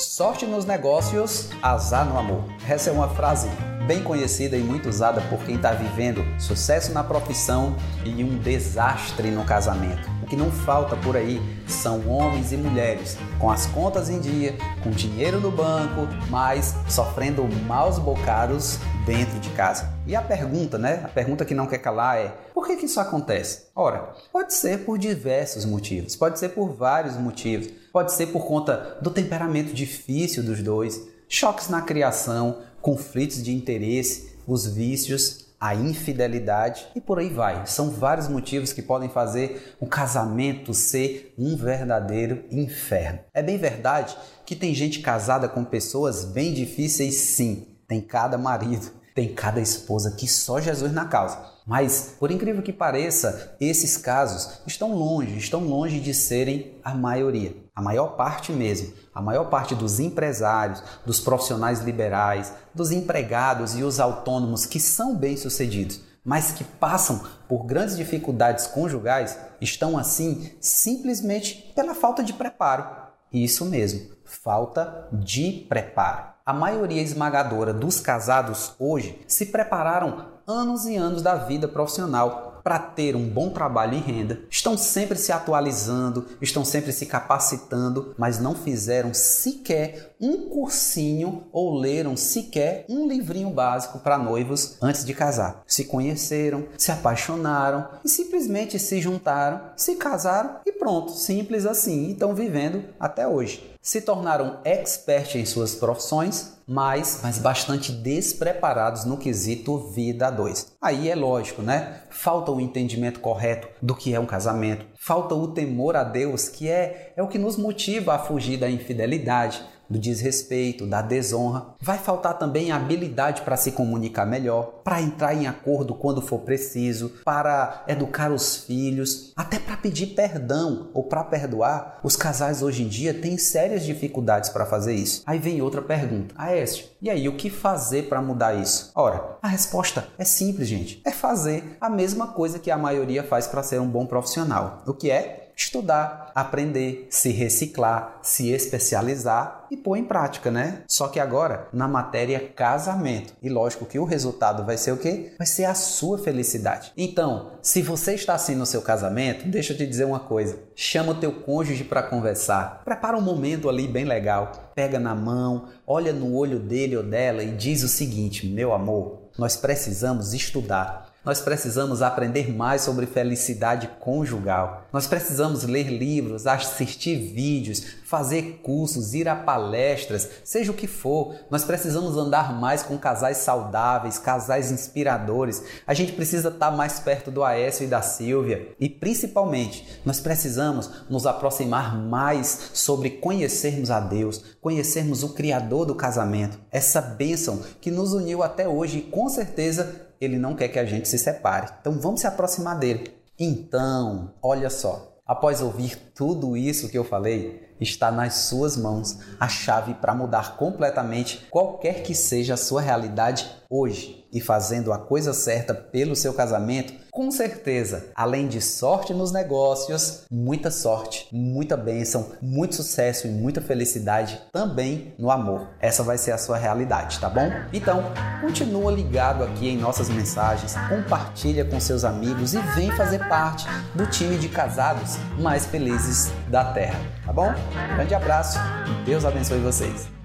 Sorte nos negócios, azar no amor. Essa é uma frase bem conhecida e muito usada por quem está vivendo sucesso na profissão e um desastre no casamento. Que não falta por aí são homens e mulheres com as contas em dia, com dinheiro no banco, mas sofrendo maus bocados dentro de casa. E a pergunta, né? A pergunta que não quer calar é: por que, que isso acontece? Ora, pode ser por diversos motivos, pode ser por vários motivos, pode ser por conta do temperamento difícil dos dois, choques na criação, conflitos de interesse, os vícios, a infidelidade e por aí vai. São vários motivos que podem fazer o casamento ser um verdadeiro inferno. É bem verdade que tem gente casada com pessoas bem difíceis, sim. Tem cada marido, tem cada esposa que só Jesus na causa. Mas, por incrível que pareça, esses casos estão longe, estão longe de serem a maioria. A maior parte mesmo. A maior parte dos empresários, dos profissionais liberais, dos empregados e os autônomos que são bem-sucedidos, mas que passam por grandes dificuldades conjugais, estão assim simplesmente pela falta de preparo. Isso mesmo, falta de preparo. A maioria esmagadora dos casados hoje se prepararam anos e anos da vida profissional para ter um bom trabalho e renda, estão sempre se atualizando, estão sempre se capacitando, mas não fizeram sequer um cursinho ou leram sequer um livrinho básico para noivos antes de casar. Se conheceram, se apaixonaram e simplesmente se juntaram, se casaram e pronto, simples assim, estão vivendo até hoje se tornaram experts em suas profissões, mas, mas bastante despreparados no quesito vida a dois. Aí é lógico, né? Falta o entendimento correto do que é um casamento, falta o temor a Deus, que é, é o que nos motiva a fugir da infidelidade, do desrespeito, da desonra. Vai faltar também a habilidade para se comunicar melhor, para entrar em acordo quando for preciso, para educar os filhos, até para pedir perdão ou para perdoar. Os casais hoje em dia têm sérias dificuldades para fazer isso. Aí vem outra pergunta: Aécio, e aí o que fazer para mudar isso? Ora, a resposta é simples, gente. É fazer a mesma coisa que a maioria faz para ser um bom profissional. O que é? Estudar, aprender, se reciclar, se especializar e pôr em prática, né? Só que agora na matéria casamento. E lógico que o resultado vai ser o quê? Vai ser a sua felicidade. Então, se você está assim no seu casamento, deixa eu te dizer uma coisa. Chama o teu cônjuge para conversar. Prepara um momento ali bem legal. Pega na mão, olha no olho dele ou dela e diz o seguinte: "Meu amor, nós precisamos estudar. Nós precisamos aprender mais sobre felicidade conjugal. Nós precisamos ler livros, assistir vídeos, fazer cursos, ir a palestras, seja o que for. Nós precisamos andar mais com casais saudáveis, casais inspiradores. A gente precisa estar mais perto do Aécio e da Silvia. E principalmente, nós precisamos nos aproximar mais sobre conhecermos a Deus, conhecermos o Criador do casamento, essa bênção que nos uniu até hoje e com certeza ele não quer que a gente se separe. Então vamos se aproximar dele. Então, olha só, após ouvir tudo isso que eu falei, está nas suas mãos a chave para mudar completamente qualquer que seja a sua realidade hoje e fazendo a coisa certa pelo seu casamento, com certeza, além de sorte nos negócios, muita sorte, muita bênção, muito sucesso e muita felicidade também no amor. Essa vai ser a sua realidade, tá bom? Então, continua ligado aqui em nossas mensagens, compartilha com seus amigos e vem fazer parte do time de casados mais felizes da Terra, tá bom? Grande abraço Deus abençoe vocês.